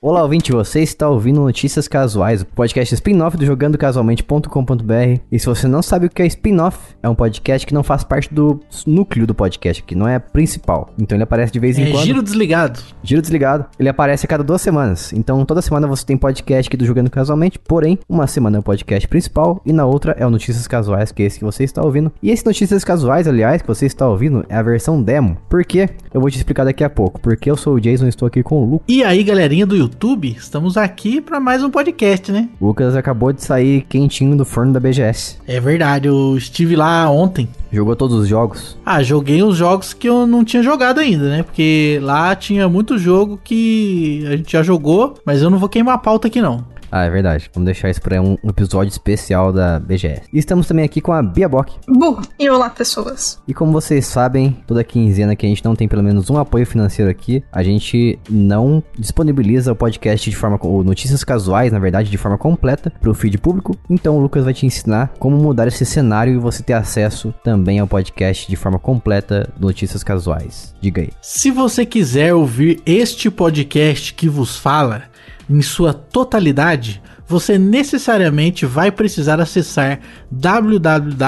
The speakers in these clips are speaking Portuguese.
Olá, ouvinte, você está ouvindo Notícias Casuais, o podcast spin-off do jogandocasualmente.com.br. E se você não sabe o que é spin-off, é um podcast que não faz parte do núcleo do podcast, que não é principal. Então ele aparece de vez em É quando. giro desligado. Giro desligado. Ele aparece a cada duas semanas. Então toda semana você tem podcast aqui do Jogando Casualmente, porém, uma semana é o podcast principal e na outra é o Notícias Casuais, que é esse que você está ouvindo. E esse Notícias Casuais, aliás, que você está ouvindo, é a versão demo. Por quê? Eu vou te explicar daqui a pouco. Porque eu sou o Jason e estou aqui com o Lucas. E aí, galerinha do YouTube, estamos aqui para mais um podcast, né? O Lucas acabou de sair quentinho do forno da BGS. É verdade, eu estive lá ontem. Jogou todos os jogos. Ah, joguei os jogos que eu não tinha jogado ainda, né? Porque lá tinha muito jogo que a gente já jogou, mas eu não vou queimar a pauta aqui não. Ah, é verdade. Vamos deixar isso para um episódio especial da BGS. E estamos também aqui com a Bia Bock. Bu, e olá pessoas. E como vocês sabem, toda quinzena que a gente não tem pelo menos um apoio financeiro aqui, a gente não disponibiliza o podcast de forma, ou notícias casuais, na verdade, de forma completa para o feed público. Então o Lucas vai te ensinar como mudar esse cenário e você ter acesso também ao podcast de forma completa Notícias Casuais. Diga aí. Se você quiser ouvir este podcast que vos fala em sua totalidade, você necessariamente vai precisar acessar www.apoia.se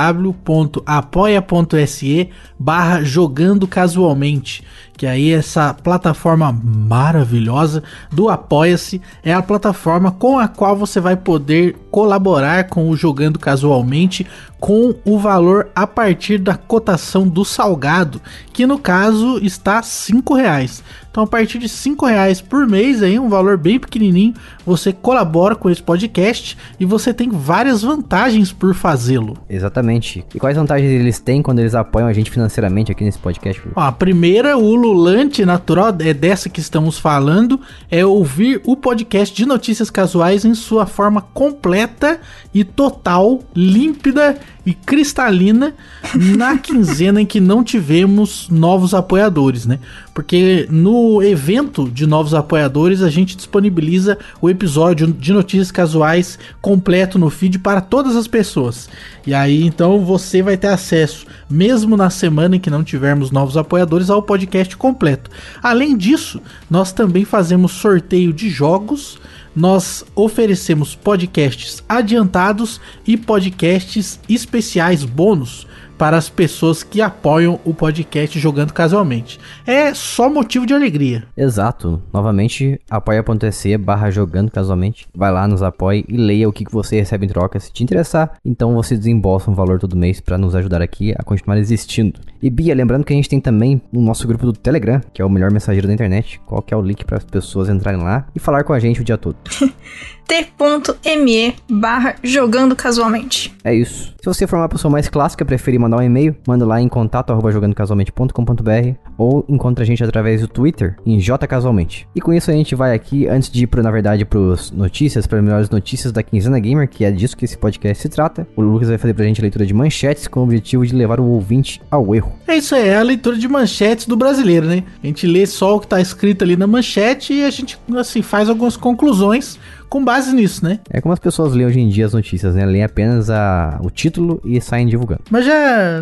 barra jogando casualmente que aí essa plataforma maravilhosa do Apoia-se é a plataforma com a qual você vai poder colaborar com o Jogando Casualmente com o valor a partir da cotação do salgado, que no caso está cinco reais. Então a partir de cinco reais por mês aí, um valor bem pequenininho, você colabora com esse podcast e você tem várias vantagens por fazê-lo. Exatamente. E quais vantagens eles têm quando eles apoiam a gente financeiramente aqui nesse podcast? Ó, a primeira, o ululante natural é dessa que estamos falando, é ouvir o podcast de notícias casuais em sua forma completa e total, límpida e cristalina na quinzena em que não tivemos novos apoiadores, né? Porque no evento de novos apoiadores a gente disponibiliza o episódio de notícias casuais completo no feed para todas as pessoas. E aí então você vai ter acesso, mesmo na semana em que não tivermos novos apoiadores, ao podcast completo. Além disso, nós também fazemos sorteio de jogos nós oferecemos podcasts adiantados e podcasts especiais bônus para as pessoas que apoiam o podcast Jogando Casualmente. É só motivo de alegria. Exato. Novamente, apoia.se barra jogando casualmente. Vai lá, nos apoie e leia o que você recebe em troca. Se te interessar, então você desembolsa um valor todo mês para nos ajudar aqui a continuar existindo. E Bia, lembrando que a gente tem também o nosso grupo do Telegram, que é o melhor mensageiro da internet. Qual que é o link para as pessoas entrarem lá e falar com a gente o dia todo? t.me barra jogando casualmente. É isso. Se você for uma pessoa mais clássica, preferir mandar um e-mail, manda lá em contato arroba jogandocasualmente.com.br ou encontra a gente através do Twitter em jcasualmente. E com isso a gente vai aqui, antes de ir, pro, na verdade, pros notícias, para melhores notícias da Quinzena Gamer, que é disso que esse podcast se trata. O Lucas vai fazer pra gente a leitura de manchetes com o objetivo de levar o ouvinte ao erro. É isso aí, é a leitura de manchetes do brasileiro, né? A gente lê só o que tá escrito ali na manchete e a gente, assim, faz algumas conclusões com base nisso, né? É como as pessoas leem hoje em dia as notícias, né? Leem apenas a, o título e saem divulgando. Mas já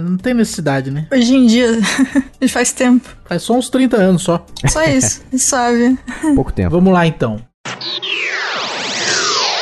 não tem necessidade, né? Hoje em dia, já faz tempo. Faz só uns 30 anos só. Só isso, suave. Pouco tempo. Vamos lá então.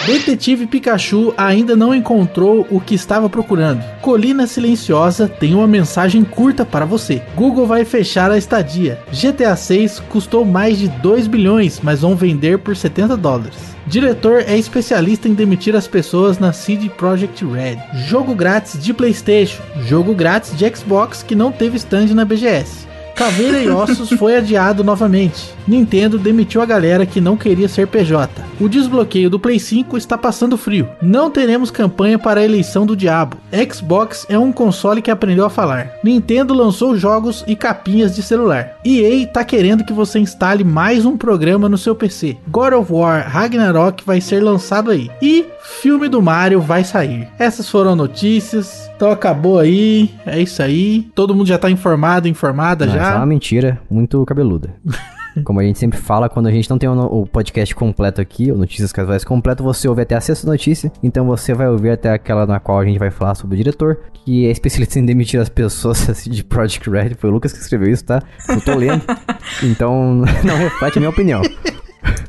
Detetive Pikachu ainda não encontrou o que estava procurando. Colina Silenciosa tem uma mensagem curta para você. Google vai fechar a estadia. GTA 6 custou mais de 2 bilhões, mas vão vender por 70 dólares. Diretor é especialista em demitir as pessoas na CD Projekt Red. Jogo grátis de PlayStation. Jogo grátis de Xbox que não teve stand na BGS. Caveira e Ossos foi adiado novamente. Nintendo demitiu a galera que não queria ser PJ. O desbloqueio do Play 5 está passando frio. Não teremos campanha para a eleição do diabo. Xbox é um console que aprendeu a falar. Nintendo lançou jogos e capinhas de celular. EA tá querendo que você instale mais um programa no seu PC. God of War Ragnarok vai ser lançado aí. E filme do Mario vai sair. Essas foram notícias. Então acabou aí. É isso aí. Todo mundo já tá informado, informada Não, já. É uma mentira muito cabeluda. Como a gente sempre fala, quando a gente não tem o, o podcast completo aqui, o Notícias Casuais completo, você ouve até a sexta notícia. Então você vai ouvir até aquela na qual a gente vai falar sobre o diretor, que é especialista em demitir as pessoas assim, de Project Red. Foi o Lucas que escreveu isso, tá? Eu tô lendo. Então não reflete a minha opinião.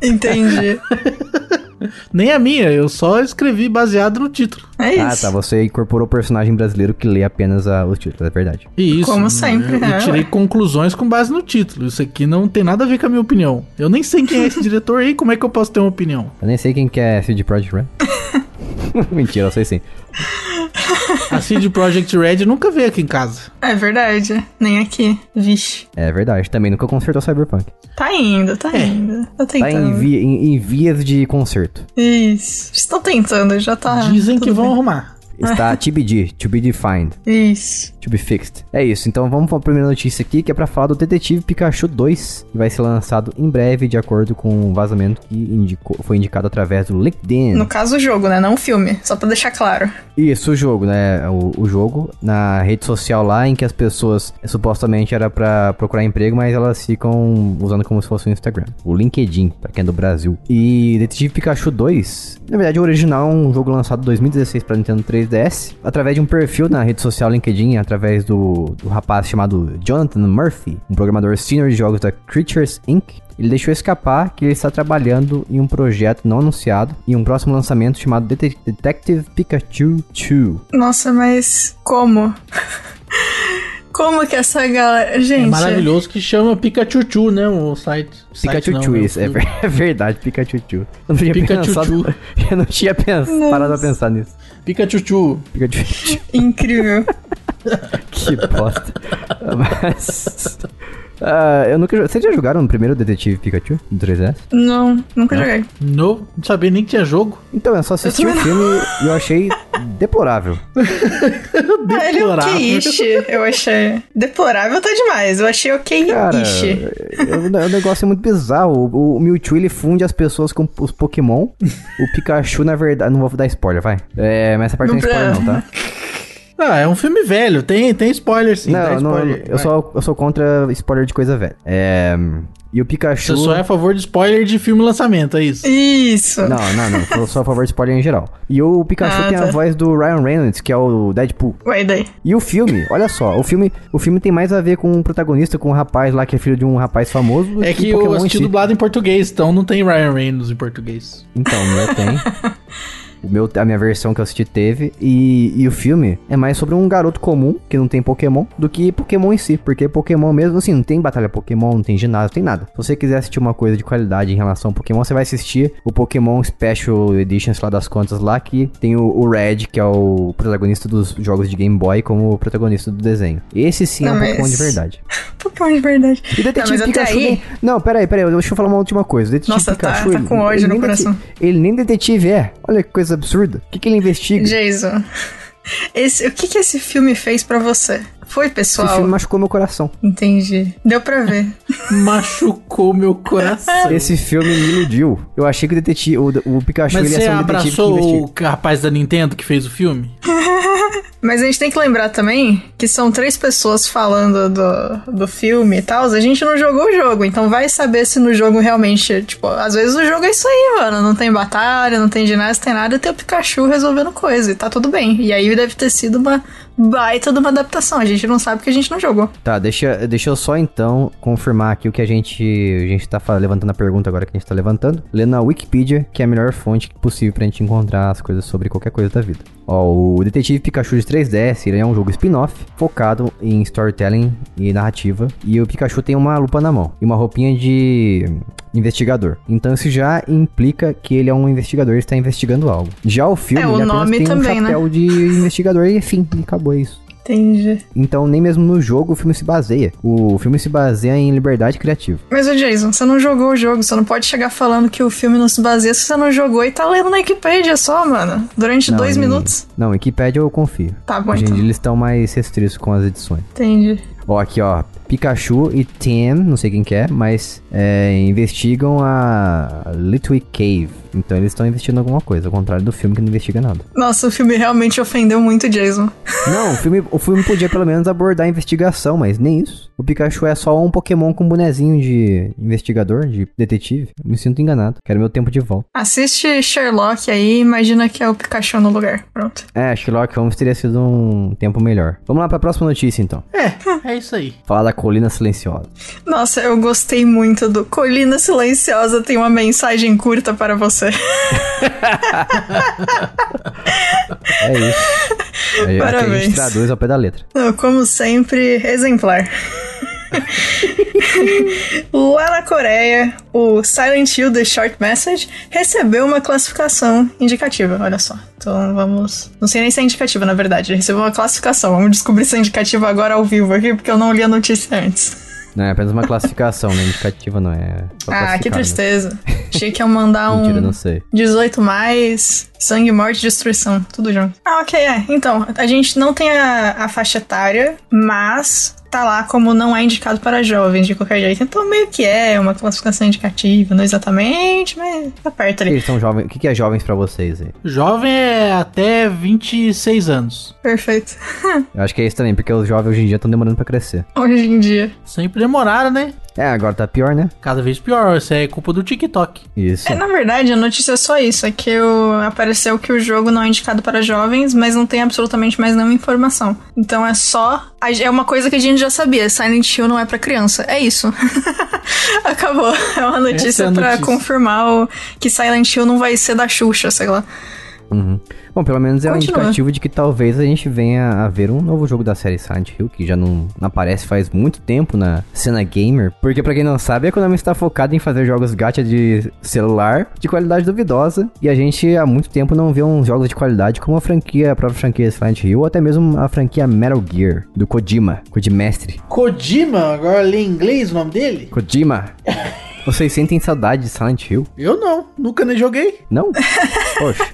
Entendi. Nem a minha, eu só escrevi baseado no título. É Ah, isso. tá. Você incorporou o personagem brasileiro que lê apenas a, os títulos, é verdade. E isso. Como sempre, Eu, eu é, tirei conclusões com base no título. Isso aqui não tem nada a ver com a minha opinião. Eu nem sei quem é esse diretor aí, como é que eu posso ter uma opinião? Eu nem sei quem que é CD Projekt Red. Mentira, eu sei sim. A CD Projekt Red nunca veio aqui em casa. É verdade. Nem aqui. Vixe. É verdade. Também nunca consertou Cyberpunk. Tá indo, tá indo. Tá Tá tentando. em, vi- em- em vias de conserto. Isso. Estão tentando, já tá. Dizem que tudo vão bem. arrumar. Está TBD, to be defined, Isso. to be fixed. É isso, então vamos para a primeira notícia aqui, que é pra falar do Detetive Pikachu 2, que vai ser lançado em breve, de acordo com um vazamento que indicou- foi indicado através do LinkedIn. No caso, o jogo, né? Não o filme. Só pra deixar claro. Isso, o jogo, né? O, o jogo na rede social lá em que as pessoas supostamente era pra procurar emprego, mas elas ficam usando como se fosse o Instagram. O LinkedIn, pra quem é do Brasil. E Detetive Pikachu 2, na verdade o original é um jogo lançado em 2016 pra Nintendo 3DS, através de um perfil na rede social LinkedIn, através do, do rapaz chamado Jonathan Murphy, um programador senior de jogos da Creatures Inc. Ele deixou escapar que ele está trabalhando em um projeto não anunciado e um próximo lançamento chamado Det- Detective Pikachu 2. Nossa, mas como? Como que essa galera. Gente. É maravilhoso que chama Pikachu Chu, né? O site. Pikachu site não, 2, né? isso, é, é verdade, Pikachu 2. Eu não tinha Pikachu pensado, eu não tinha pensado, parado a pensar nisso. Pikachu Chu. Pikachu Incrível. que bosta. Mas... ah, eu nunca... Vocês já jogaram o primeiro Detetive Pikachu do 3DS? Não, nunca joguei. Não, não sabia nem que tinha jogo. Então, eu só assisti o filme e eu achei deplorável. Ah, ele é Deplorável. eu achei. Deplorável tá demais, eu achei Cara, ok-ish. eu- o negócio é muito bizarro. O, o Mewtwo ele funde as pessoas com os Pokémon. o Pikachu, na verdade. Não vou dar spoiler, vai. É, mas essa parte não Não tem spoiler, não, tá? Ah, é um filme velho. Tem, tem spoiler sim. não, não, spoiler. eu, sou, eu sou contra spoiler de coisa velha. É. E o Pikachu. Você só é a favor de spoiler de filme lançamento, é isso? Isso. Não, não, não. Eu sou a favor de spoiler em geral. E o Pikachu Ah, tem a tá. voz do Ryan Reynolds, que é o Deadpool. Ué, daí. E o filme, olha só, o filme, o filme tem mais a ver com um protagonista, com um rapaz lá que é filho de um rapaz famoso. É que eu em assisti si. dublado em português, então não tem Ryan Reynolds em português. Então, o meu tem. O meu, a minha versão que eu assisti teve. E, e o filme é mais sobre um garoto comum, que não tem Pokémon, do que Pokémon em si. Porque Pokémon mesmo, assim, não tem batalha Pokémon, não tem ginásio, não tem nada. Se você quiser assistir uma coisa de qualidade em relação ao Pokémon, você vai assistir o Pokémon Special Edition, sei lá das contas lá, que tem o, o Red, que é o protagonista dos jogos de Game Boy, como o protagonista do desenho. Esse sim é Não, um Pokémon mas- de verdade. Pokémon de verdade. E Detetive Não, Pikachu. aí- nem- Não, peraí, peraí, deixa eu falar uma última coisa. Detetive Nossa, tá- Pikachu. tá com ódio no coração. Ele nem detetive é. Olha que coisa absurda. O que, que ele investiga? Jason. Esse, o que que esse filme fez pra você? Foi, Esse pessoal? filme machucou meu coração. Entendi. Deu pra ver. Machucou meu coração. Esse filme me iludiu. Eu achei que o detetive, o, o Pikachu Mas ele ia ser um detetive que abraçou investiga. o rapaz da Nintendo que fez o filme? Mas a gente tem que lembrar também que são três pessoas falando do, do filme e tal. A gente não jogou o jogo, então vai saber se no jogo realmente. Tipo, às vezes o jogo é isso aí, mano. Não tem batalha, não tem ginásio, tem nada, e tem o Pikachu resolvendo coisa. E tá tudo bem. E aí deve ter sido uma baita de uma adaptação. A gente não sabe porque a gente não jogou. Tá, deixa, deixa eu só então confirmar aqui o que a gente. A gente tá levantando a pergunta agora que a gente tá levantando. Lendo na Wikipedia, que é a melhor fonte possível pra gente encontrar as coisas sobre qualquer coisa da vida. Ó, o Detetive Pikachu de 3DS, ele é um jogo spin-off focado em storytelling e narrativa. E o Pikachu tem uma lupa na mão e uma roupinha de investigador. Então isso já implica que ele é um investigador e está investigando algo. Já o filme, É, o ele nome tem também, um né? chapéu de investigador e fim, e acabou isso. Entendi. Então, nem mesmo no jogo o filme se baseia. O filme se baseia em liberdade criativa. Mas, ô Jason, você não jogou o jogo. Você não pode chegar falando que o filme não se baseia se você não jogou e tá lendo na Wikipedia só, mano. Durante Não, dois em- minutos. Não, Wikipedia eu confio. Tá bom, Hoje em então. dia eles estão mais restritos com as edições. Entendi. Ó, aqui ó, Pikachu e Tim, não sei quem que é, mas é, investigam a Little Cave. Então eles estão investigando alguma coisa, ao contrário do filme que não investiga nada. Nossa, o filme realmente ofendeu muito o Jason. Não, o filme, o filme podia pelo menos abordar a investigação, mas nem isso. O Pikachu é só um Pokémon com bonezinho de investigador, de detetive. Eu me sinto enganado. Quero meu tempo de volta. Assiste Sherlock aí e imagina que é o Pikachu no lugar. Pronto. É, Sherlock Holmes teria sido um tempo melhor. Vamos lá pra próxima notícia então. É, é isso aí. Falar da Colina Silenciosa. Nossa, eu gostei muito do Colina Silenciosa tem uma mensagem curta para você. É isso. Aí, aqui a Parabéns. gente traduz ao pé da letra. Não, Como sempre, exemplar. Lá na Coreia, o Silent Hill The Short Message recebeu uma classificação indicativa, olha só. Então vamos. Não sei nem se é indicativa, na verdade. Recebeu uma classificação. Vamos descobrir se é indicativa agora ao vivo aqui, porque eu não li a notícia antes. Não, é apenas uma classificação, né? Indicativa não é. Ah, que classificar, né? tristeza. Achei que ia mandar um. Mentira, não sei. 18 mais, sangue, morte, destruição, tudo junto. Ah, ok, é. Então, a gente não tem a, a faixa etária, mas tá lá como não é indicado para jovens de qualquer jeito. Então, meio que é uma classificação indicativa, não exatamente, mas tá perto ali. Eles são jovens. O que que é jovens pra vocês aí? Jovem é até 26 anos. Perfeito. Eu acho que é isso também, porque os jovens hoje em dia estão demorando pra crescer. Hoje em dia. Sempre demoraram, né? É, agora tá pior, né? Cada vez pior. Isso é culpa do TikTok. Isso. É, na verdade, a notícia é só isso: é que o, apareceu que o jogo não é indicado para jovens, mas não tem absolutamente mais nenhuma informação. Então é só. É uma coisa que a gente já sabia: Silent Hill não é pra criança. É isso. Acabou. É uma notícia Essa é a pra notícia. confirmar o, que Silent Hill não vai ser da Xuxa, sei lá. Uhum. Bom, pelo menos é um Continua. indicativo de que talvez a gente venha a ver um novo jogo da série Silent Hill, que já não não aparece faz muito tempo na cena gamer. Porque, pra quem não sabe, a Konami está focada em fazer jogos gacha de celular de qualidade duvidosa. E a gente há muito tempo não vê uns jogos de qualidade como a franquia, a própria franquia Silent Hill, ou até mesmo a franquia Metal Gear, do Kojima, Kojimestre. Kojima, agora lê em inglês o nome dele? Kojima, vocês sentem saudade de Silent Hill? Eu não, nunca nem joguei. Não? Poxa,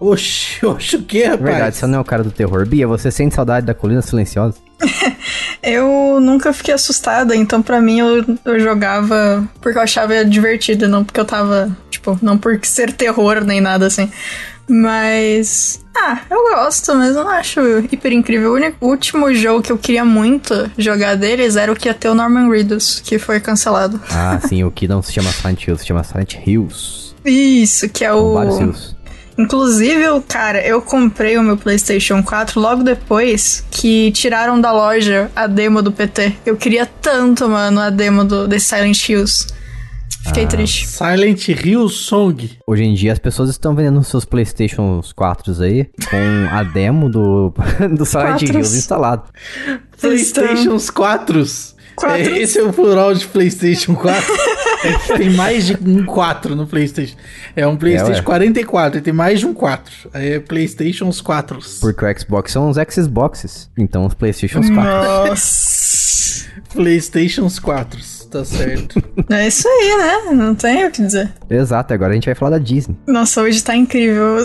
Oxi, oxi, o que, rapaz? verdade, você não é o cara do terror. Bia, você sente saudade da Colina Silenciosa? Eu nunca fiquei assustada, então pra mim eu, eu jogava porque eu achava divertido, não porque eu tava, tipo, não por ser terror nem nada assim. Mas. Ah, eu gosto, mas eu não acho hiper incrível. O único- o último jogo que eu queria muito jogar deles era o que ia ter o Norman Reedus, que foi cancelado. Ah, sim, o que não se chama Silent Hill, se chama Silent Hills. Isso, que é vários o. Hills. Inclusive, cara, eu comprei o meu PlayStation 4 logo depois que tiraram da loja a demo do PT. Eu queria tanto, mano, a demo do, Silent Hills. Fiquei Ah. triste. Silent Hill Song. Hoje em dia as pessoas estão vendendo seus Playstation 4 aí com a demo do, do Silent. Hills instalado. Playstations 4. Quatros. É, esse é o plural de Playstation 4. É que tem mais de um 4 no Playstation. É um Playstation É, ué. 44 e tem mais de um 4. Aí é Playstations 4. Porque o Xbox são os Xboxes, então os Playstations 4. Nossa. Playstations 4. Tá certo. é isso aí, né? Não tem o que dizer. Exato, agora a gente vai falar da Disney. Nossa, hoje tá incrível.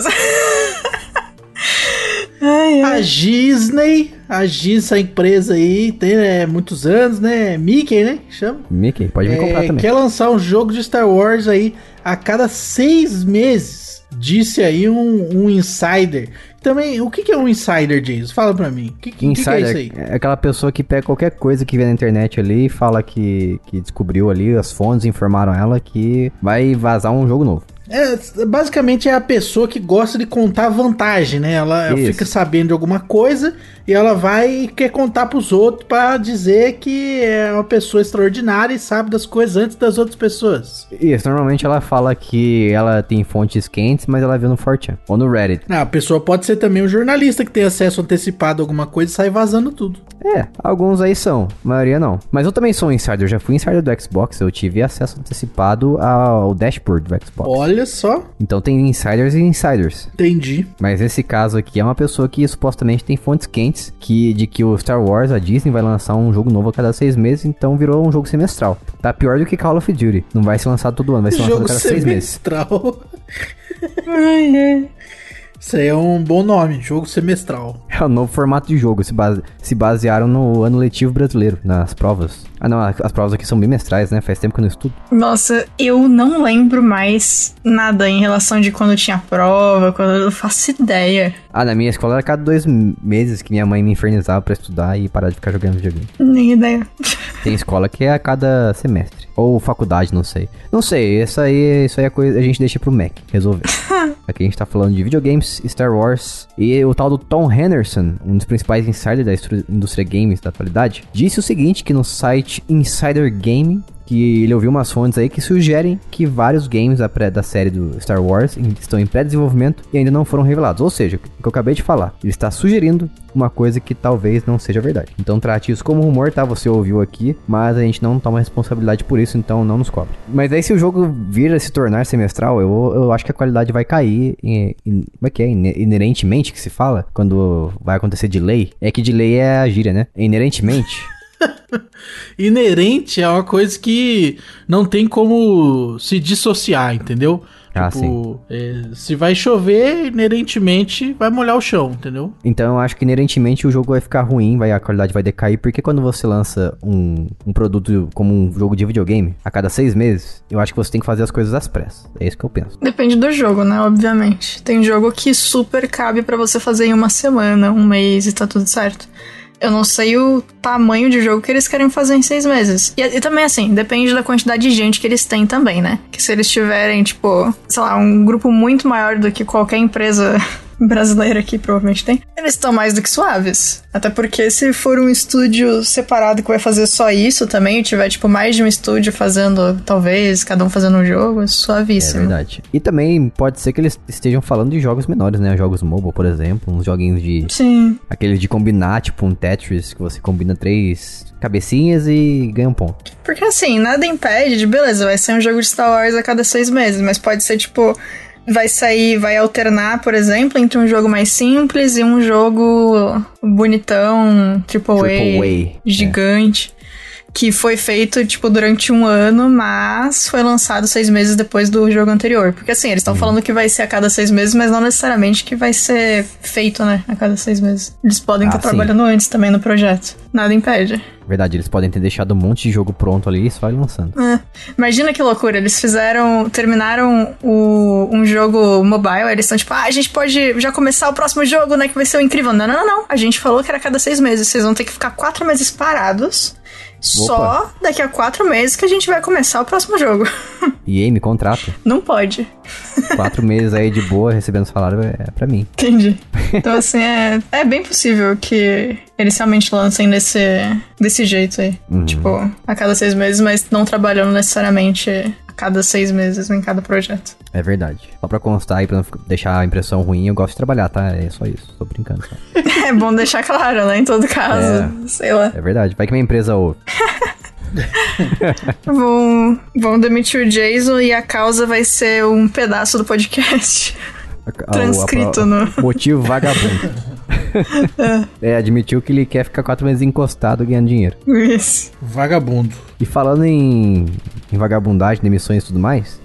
ai, ai. A Disney, a Disney, essa empresa aí, tem né, muitos anos, né? Mickey, né? que Chama. Mickey, pode me comprar É, também. quer lançar um jogo de Star Wars aí a cada seis meses. Disse aí um, um insider. Também, o que, que é um insider, Jason? Fala pra mim. O que, que, que que é isso aí? Insider é aquela pessoa que pega qualquer coisa que vê na internet ali e fala que, que descobriu ali, as fontes informaram ela que vai vazar um jogo novo. É, basicamente é a pessoa que gosta de contar vantagem, né? Ela, ela fica sabendo de alguma coisa e ela vai e quer contar pros outros pra dizer que é uma pessoa extraordinária e sabe das coisas antes das outras pessoas. Isso, normalmente ela fala que ela tem fontes quentes, mas ela viu no 4chan ou no Reddit. Ah, a pessoa pode ser também um jornalista que tem acesso antecipado a alguma coisa e sai vazando tudo. É, alguns aí são, a maioria não. Mas eu também sou um insider, eu já fui insider do Xbox, eu tive acesso antecipado ao dashboard do Xbox. Olha só, Então tem insiders e insiders. entendi. Mas esse caso aqui é uma pessoa que supostamente tem fontes quentes que, de que o Star Wars, a Disney, vai lançar um jogo novo a cada seis meses, então virou um jogo semestral. Tá pior do que Call of Duty. Não vai ser lançado todo ano, vai ser lançado a Jogo cada seis meses. semestral. Ai, ai. Isso aí é um bom nome, jogo semestral. É o novo formato de jogo, se, base- se basearam no ano letivo brasileiro, nas provas. Ah, não, as provas aqui são bimestrais, né? Faz tempo que eu não estudo. Nossa, eu não lembro mais nada em relação de quando tinha prova, quando eu não faço ideia. Ah, na minha escola era cada dois meses que minha mãe me infernizava pra estudar e parar de ficar jogando videogame. Nem ideia. Tem escola que é a cada semestre. Ou faculdade, não sei. Não sei, essa aí, isso aí é coisa a gente deixa pro Mac resolver. Aqui a gente tá falando de videogames, Star Wars e o tal do Tom Henderson, um dos principais insiders da indústria games da atualidade, disse o seguinte que no site Insider Gaming que ele ouviu umas fontes aí que sugerem que vários games da, pré, da série do Star Wars estão em pré-desenvolvimento e ainda não foram revelados. Ou seja, o que eu acabei de falar, ele está sugerindo uma coisa que talvez não seja verdade. Então trate isso como rumor, tá? Você ouviu aqui, mas a gente não toma responsabilidade por isso, então não nos cobre. Mas aí se o jogo vir a se tornar semestral, eu, eu acho que a qualidade vai cair. Em, em, como é que é? Inerentemente que se fala? Quando vai acontecer delay? É que delay é a gíria, né? Inerentemente. Inerente é uma coisa que não tem como se dissociar, entendeu? Ah, tipo, é, se vai chover, inerentemente vai molhar o chão, entendeu? Então eu acho que inerentemente o jogo vai ficar ruim, vai, a qualidade vai decair, porque quando você lança um, um produto como um jogo de videogame a cada seis meses, eu acho que você tem que fazer as coisas às pressas. É isso que eu penso. Depende do jogo, né? Obviamente. Tem jogo que super cabe para você fazer em uma semana, um mês e tá tudo certo. Eu não sei o tamanho de jogo que eles querem fazer em seis meses. E, e, também, assim, depende da quantidade de gente que eles têm também, né? Que se eles tiverem, tipo, sei lá, um grupo muito maior do que qualquer empresa brasileira aqui provavelmente tem, eles estão mais do que suaves. Até porque se for um estúdio separado que vai fazer só isso também, e tiver tipo mais de um estúdio fazendo, talvez, cada um fazendo um jogo, é suavíssimo. É verdade. E também pode ser que eles estejam falando de jogos menores, né? Jogos mobile, por exemplo, uns joguinhos de... Sim. Aqueles de combinar, tipo um Tetris, que você combina três cabecinhas e ganha um ponto. Porque assim, nada impede de, beleza, vai ser um jogo de Star Wars a cada seis meses, mas pode ser tipo vai sair, vai alternar, por exemplo, entre um jogo mais simples e um jogo bonitão, triple, triple A, gigante. Que foi feito, tipo, durante um ano, mas foi lançado seis meses depois do jogo anterior. Porque, assim, eles estão uhum. falando que vai ser a cada seis meses, mas não necessariamente que vai ser feito, né, a cada seis meses. Eles podem estar ah, tá trabalhando antes também no projeto. Nada impede. Verdade, eles podem ter deixado um monte de jogo pronto ali e só ir lançando. É. Imagina que loucura, eles fizeram, terminaram o, um jogo mobile, eles estão tipo, ah, a gente pode já começar o próximo jogo, né, que vai ser o incrível. Não, não, não, não. A gente falou que era cada seis meses, vocês vão ter que ficar quatro meses parados. Só daqui a quatro meses que a gente vai começar o próximo jogo. E aí, me contrata. Não pode. Quatro meses aí de boa, recebendo salário é pra mim. Entendi. Então, assim, é, é bem possível que eles realmente lancem desse, desse jeito aí. Uhum. Tipo, a cada seis meses, mas não trabalhando necessariamente cada seis meses em cada projeto. É verdade. Só pra constar e pra não deixar a impressão ruim, eu gosto de trabalhar, tá? É só isso. Tô brincando. Só. é bom deixar claro, né? Em todo caso. É, sei lá. É verdade. Vai que minha empresa ouve. vão, vão demitir o Jason e a causa vai ser um pedaço do podcast. Transcrito a, no. Motivo vagabundo. é. é, admitiu que ele quer ficar quatro meses encostado ganhando dinheiro. Isso. Vagabundo. E falando em, em vagabundagem, demissões e tudo mais,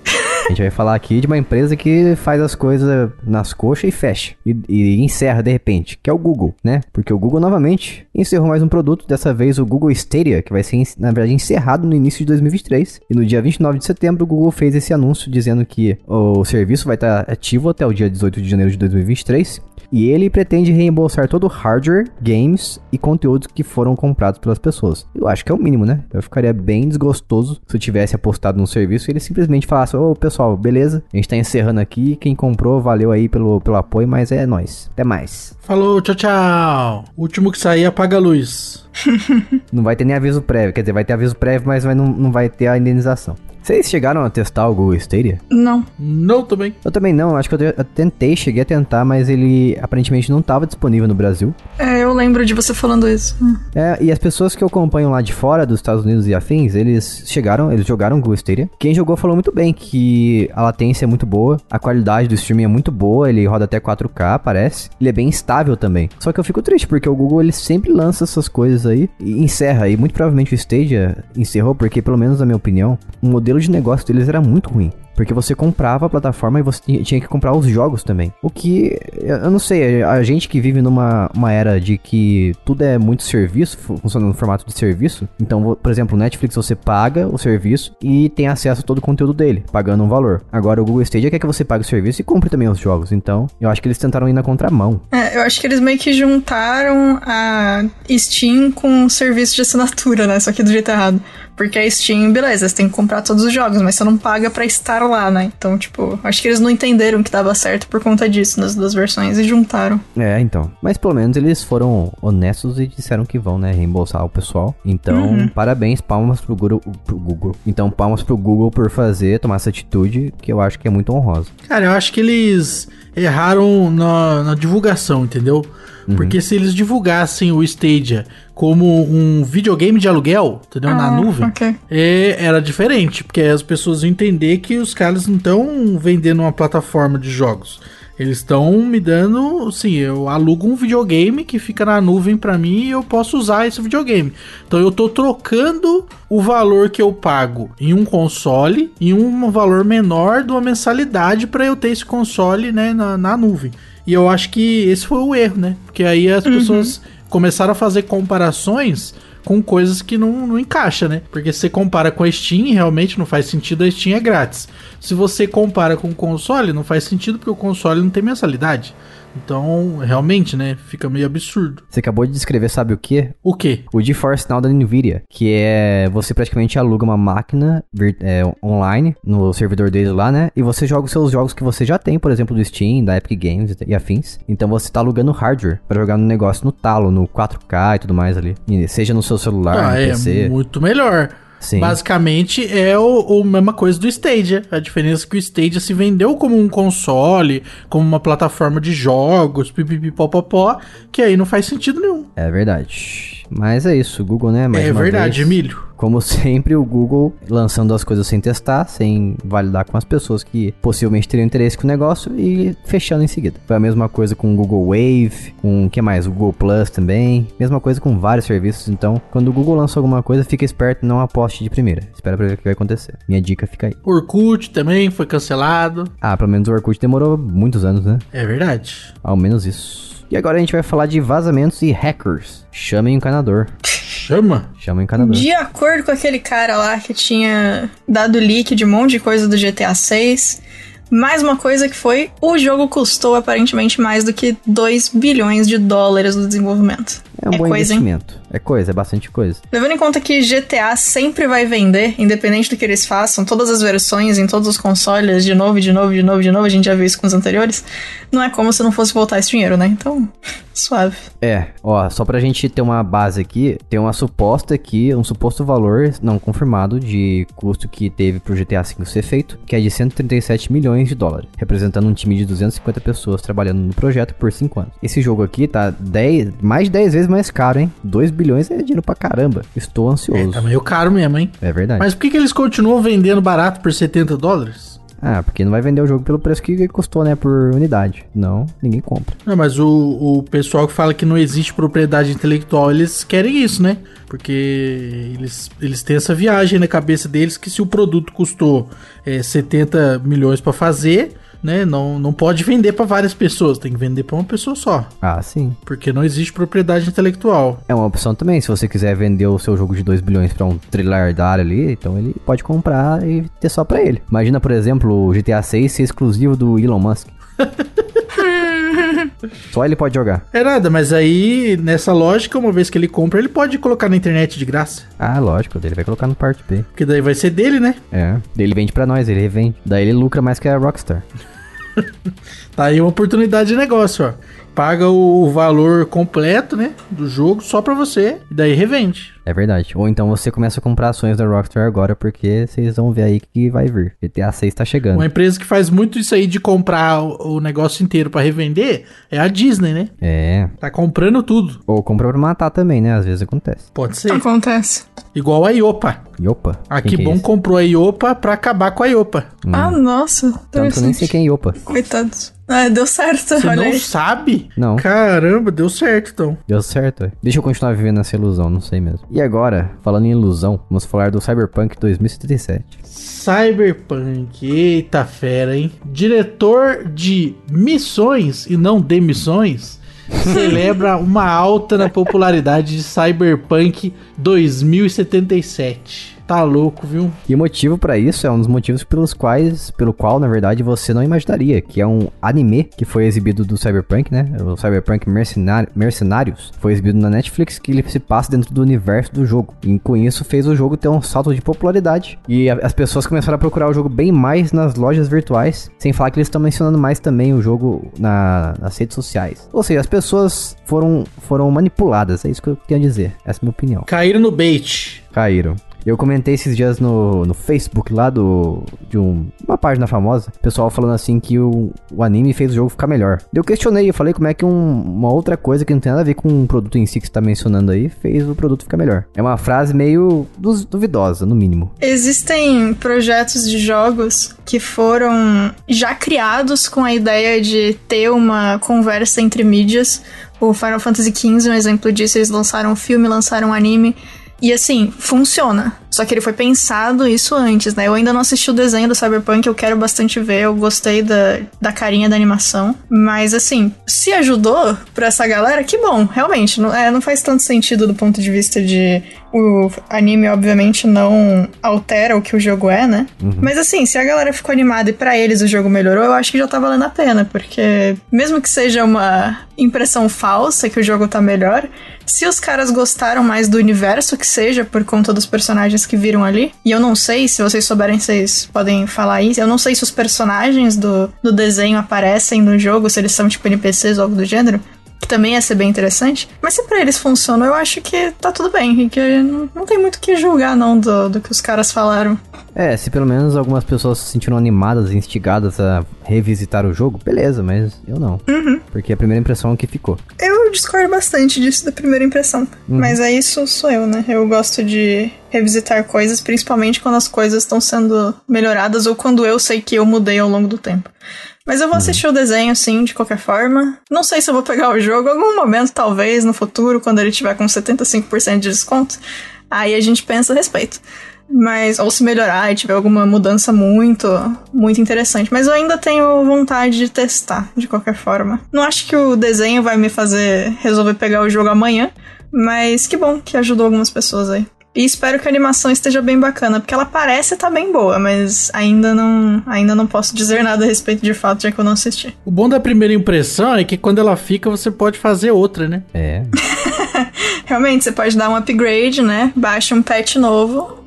a gente vai falar aqui de uma empresa que faz as coisas nas coxas e fecha. E, e, encerra de repente, que é o Google, né? Porque o Google novamente encerrou mais um produto, dessa vez o Google Stadia, que vai ser, na verdade, encerrado no início de 2023. E no dia 29 de setembro, o Google fez esse anúncio dizendo que o serviço vai estar ativo até o dia 18 de janeiro de 2023 e ele pretende reembolsar todo o hardware, games e conteúdos que foram comprados pelas pessoas. Eu acho que é o mínimo, né? Eu ficaria bem desgostoso se eu tivesse apostado num serviço e ele simplesmente falasse: Ô pessoal, beleza, a gente tá encerrando aqui. Quem comprou, valeu aí pelo, pelo apoio, mas é nós. Até mais. Falou, tchau, tchau. Último que sair, apaga a luz. não vai ter nem aviso prévio, quer dizer, vai ter aviso prévio, mas vai, não, não vai ter a indenização. Vocês chegaram a testar o Google Stadia? Não. Não também. Eu também não, acho que eu, eu tentei, cheguei a tentar, mas ele aparentemente não estava disponível no Brasil. É, eu lembro de você falando isso. Hum. É, e as pessoas que eu acompanho lá de fora dos Estados Unidos e afins, eles chegaram, eles jogaram o Google Stadia. Quem jogou falou muito bem que a latência é muito boa, a qualidade do streaming é muito boa, ele roda até 4K, parece. Ele é bem estável também. Só que eu fico triste porque o Google ele sempre lança essas coisas aí e encerra. E muito provavelmente o Stadia encerrou porque, pelo menos na minha opinião, o modelo de negócio deles era muito ruim. Porque você comprava a plataforma e você tinha que comprar os jogos também. O que, eu não sei, a gente que vive numa uma era de que tudo é muito serviço, funciona no formato de serviço. Então, por exemplo, Netflix você paga o serviço e tem acesso a todo o conteúdo dele, pagando um valor. Agora o Google Stadia quer que você pague o serviço e compre também os jogos. Então, eu acho que eles tentaram ir na contramão. É, eu acho que eles meio que juntaram a Steam com o serviço de assinatura, né? Só que do jeito errado. Porque a Steam, beleza, você tem que comprar todos os jogos, mas você não paga para estar lá, né? Então, tipo, acho que eles não entenderam que dava certo por conta disso nas duas versões e juntaram. É, então. Mas pelo menos eles foram honestos e disseram que vão, né, reembolsar o pessoal. Então, uhum. parabéns, palmas pro Google, pro Google. Então, palmas pro Google por fazer, tomar essa atitude, que eu acho que é muito honrosa. Cara, eu acho que eles erraram na, na divulgação, entendeu? Uhum. Porque se eles divulgassem o Stadia como um videogame de aluguel, entendeu? Ah, Na nuvem, okay. é, era diferente, porque as pessoas iam entender que os caras não estão vendendo uma plataforma de jogos. Eles estão me dando, sim, eu alugo um videogame que fica na nuvem para mim e eu posso usar esse videogame. Então eu tô trocando o valor que eu pago em um console em um valor menor de uma mensalidade para eu ter esse console, né, na, na nuvem. E eu acho que esse foi o erro, né? Porque aí as uhum. pessoas começaram a fazer comparações com coisas que não, não encaixa, né? Porque se você compara com a Steam, realmente não faz sentido, a Steam é grátis. Se você compara com o console, não faz sentido porque o console não tem mensalidade. Então, realmente, né, fica meio absurdo. Você acabou de descrever, sabe o que? O que? O GeForce Now da Nvidia, que é você praticamente aluga uma máquina é, online no servidor dele lá, né? E você joga os seus jogos que você já tem, por exemplo, do Steam, da Epic Games e afins. Então você tá alugando hardware para jogar no negócio no talo, no 4K e tudo mais ali. seja no seu celular, ah, no é PC. É muito melhor. Sim. Basicamente é o, o mesma coisa do Stadia. A diferença é que o Stadia se vendeu como um console, como uma plataforma de jogos, pipipipopopó, que aí não faz sentido nenhum. É verdade. Mas é isso, o Google, né? Mais é verdade, vez, Emílio. Como sempre, o Google lançando as coisas sem testar, sem validar com as pessoas que possivelmente teriam interesse com o negócio e fechando em seguida. Foi a mesma coisa com o Google Wave, com o que mais? O Google Plus também. Mesma coisa com vários serviços. Então, quando o Google lança alguma coisa, fica esperto, não aposte de primeira. Espera pra ver o que vai acontecer. Minha dica fica aí. Orkut também foi cancelado. Ah, pelo menos o Orkut demorou muitos anos, né? É verdade. Ao menos isso. E agora a gente vai falar de vazamentos e hackers. Chamem o encanador. Chama? Chama encanador. De acordo com aquele cara lá que tinha dado leak de um monte de coisa do GTA 6, mais uma coisa que foi: o jogo custou aparentemente mais do que 2 bilhões de dólares no desenvolvimento. É um é bom coisa, investimento. Hein? É coisa, é bastante coisa. Levando em conta que GTA sempre vai vender, independente do que eles façam, todas as versões em todos os consoles, de novo, de novo, de novo, de novo, a gente já viu isso com os anteriores. Não é como se não fosse voltar esse dinheiro, né? Então, suave. É, ó, só pra gente ter uma base aqui, tem uma suposta aqui, um suposto valor não confirmado de custo que teve pro GTA V ser feito, que é de 137 milhões de dólares, representando um time de 250 pessoas trabalhando no projeto por 5 anos. Esse jogo aqui tá 10, mais de 10 vezes mais caro, hein? 2 bilhões é dinheiro pra caramba. Estou ansioso. É, tá meio caro mesmo, hein? É verdade. Mas por que, que eles continuam vendendo barato por 70 dólares? Ah, porque não vai vender o jogo pelo preço que custou, né? Por unidade. Não, ninguém compra. Não, mas o, o pessoal que fala que não existe propriedade intelectual, eles querem isso, né? Porque eles, eles têm essa viagem na cabeça deles que se o produto custou é, 70 milhões para fazer, né? Não, não pode vender para várias pessoas, tem que vender para uma pessoa só. Ah, sim. Porque não existe propriedade intelectual. É uma opção também, se você quiser vender o seu jogo de 2 bilhões para um trilhardário ali, então ele pode comprar e ter só para ele. Imagina, por exemplo, o GTA 6 ser exclusivo do Elon Musk. Só ele pode jogar. É nada, mas aí, nessa lógica, uma vez que ele compra, ele pode colocar na internet de graça. Ah, lógico, ele vai colocar no Part B. Porque daí vai ser dele, né? É. Ele vende pra nós, ele revende. Daí ele lucra mais que a Rockstar. tá aí uma oportunidade de negócio, ó paga o valor completo, né, do jogo só pra você e daí revende. É verdade. Ou então você começa a comprar ações da Rockstar agora porque vocês vão ver aí que vai vir. GTA 6 tá chegando. Uma empresa que faz muito isso aí de comprar o, negócio inteiro para revender é a Disney, né? É. Tá comprando tudo. Ou compra pra matar também, né? Às vezes acontece. Pode ser. Acontece. Igual a Iopa. Iopa? Ah, que, que é bom comprou a Iopa pra acabar com a Iopa. Hum. Ah, nossa. Tanto nem sei quem é Iopa. Coitados. Ah, deu certo, Você olha não aí. sabe? Não. Caramba, deu certo então. Deu certo, é. Deixa eu continuar vivendo essa ilusão, não sei mesmo. E agora, falando em ilusão, vamos falar do Cyberpunk 2077. Cyberpunk, eita fera, hein? Diretor de missões e não demissões celebra uma alta na popularidade de Cyberpunk 2077. Tá louco, viu? E o motivo pra isso é um dos motivos pelos quais, pelo qual, na verdade, você não imaginaria, que é um anime que foi exibido do Cyberpunk, né? O Cyberpunk Mercenários foi exibido na Netflix, que ele se passa dentro do universo do jogo. E com isso fez o jogo ter um salto de popularidade. E as pessoas começaram a procurar o jogo bem mais nas lojas virtuais, sem falar que eles estão mencionando mais também o jogo na- nas redes sociais. Ou seja, as pessoas foram, foram manipuladas, é isso que eu tenho a dizer. Essa é a minha opinião. Caíram no bait. Caíram. Eu comentei esses dias no, no Facebook lá do de um- uma página famosa, pessoal falando assim que o, o anime fez o jogo ficar melhor. Eu questionei, eu falei como é que um- uma outra coisa que não tem nada a ver com o produto em si que você tá mencionando aí fez o produto ficar melhor. É uma frase meio duvidosa, no mínimo. Existem projetos de jogos que foram já criados com a ideia de ter uma conversa entre mídias. O Final Fantasy XV é um exemplo disso. Eles lançaram um filme, lançaram um anime. E assim, funciona. Só que ele foi pensado isso antes, né? Eu ainda não assisti o desenho do Cyberpunk, eu quero bastante ver, eu gostei da, da carinha da animação. Mas assim, se ajudou pra essa galera, que bom, realmente. Não, é, não faz tanto sentido do ponto de vista de. O anime, obviamente, não altera o que o jogo é, né? Mas assim, se a galera ficou animada e pra eles o jogo melhorou, eu acho que já tá valendo a pena, porque mesmo que seja uma impressão falsa que o jogo tá melhor, se os caras gostaram mais do universo que seja, por conta dos personagens que viram ali, e eu não sei, se vocês souberem, vocês podem falar isso, eu não sei se os personagens do, do desenho aparecem no jogo, se eles são tipo NPCs ou algo do gênero, também ia ser bem interessante. Mas se pra eles funcionou, eu acho que tá tudo bem, e que não, não tem muito o que julgar, não, do, do que os caras falaram. É, se pelo menos algumas pessoas se sentiram animadas e instigadas a revisitar o jogo, beleza, mas eu não. Porque a primeira impressão é que ficou. Eu discordo bastante disso da primeira impressão. Mas é isso sou eu, né? Eu gosto de revisitar coisas, principalmente quando as coisas estão sendo melhoradas ou quando eu sei que eu mudei ao longo do tempo. Mas eu vou assistir o desenho, sim, de qualquer forma. Não sei se eu vou pegar o jogo algum momento, talvez, no futuro, quando ele tiver com 75% de desconto. Aí a gente pensa a respeito. Mas, ou se melhorar e tiver alguma mudança muito, muito interessante. Mas eu ainda tenho vontade de testar, de qualquer forma. Não acho que o desenho vai me fazer resolver pegar o jogo amanhã, mas que bom que ajudou algumas pessoas aí. E espero que a animação esteja bem bacana, porque ela parece estar bem boa, mas ainda não, ainda não posso dizer nada a respeito de fato, já que eu não assisti. O bom da primeira impressão é que quando ela fica, você pode fazer outra, né? É. Realmente, você pode dar um upgrade, né? Baixa um patch novo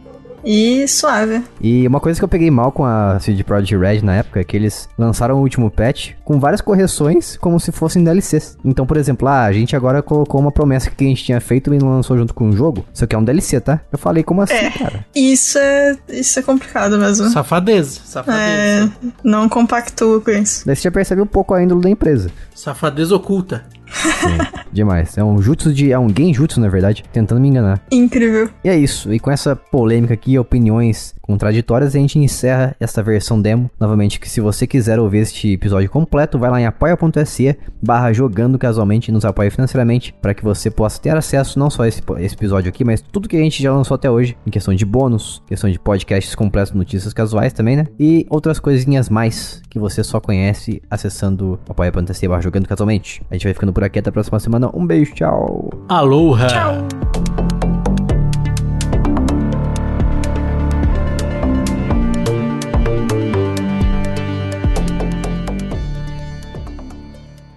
e suave. E uma coisa que eu peguei mal com a CD Projekt Red na época é que eles lançaram o último patch com várias correções como se fossem DLCs. Então, por exemplo, ah, a gente agora colocou uma promessa que a gente tinha feito e não lançou junto com o jogo. Isso aqui é um DLC, tá? Eu falei, como assim, É. cara? Isso é, isso é complicado mesmo. Safadeza, safadeza. É, não compactuo com isso. Daí você já percebe um pouco a índole da empresa. Safadeza oculta. Sim, demais. É um jutsu de. É um genjutsu, na verdade, tentando me enganar. Incrível. E é isso. E com essa polêmica aqui, opiniões contraditórias, a gente encerra essa versão demo. Novamente, que se você quiser ouvir este episódio completo, vai lá em apoia.se barra jogando casualmente e nos apoia financeiramente para que você possa ter acesso não só a esse, esse episódio aqui, mas tudo que a gente já lançou até hoje, em questão de bônus, questão de podcasts completos, notícias casuais também, né? E outras coisinhas mais que você só conhece acessando apoia.se barra jogando casualmente. A gente vai ficando por aqui até a próxima semana. Um beijo, tchau! Aloha. Tchau.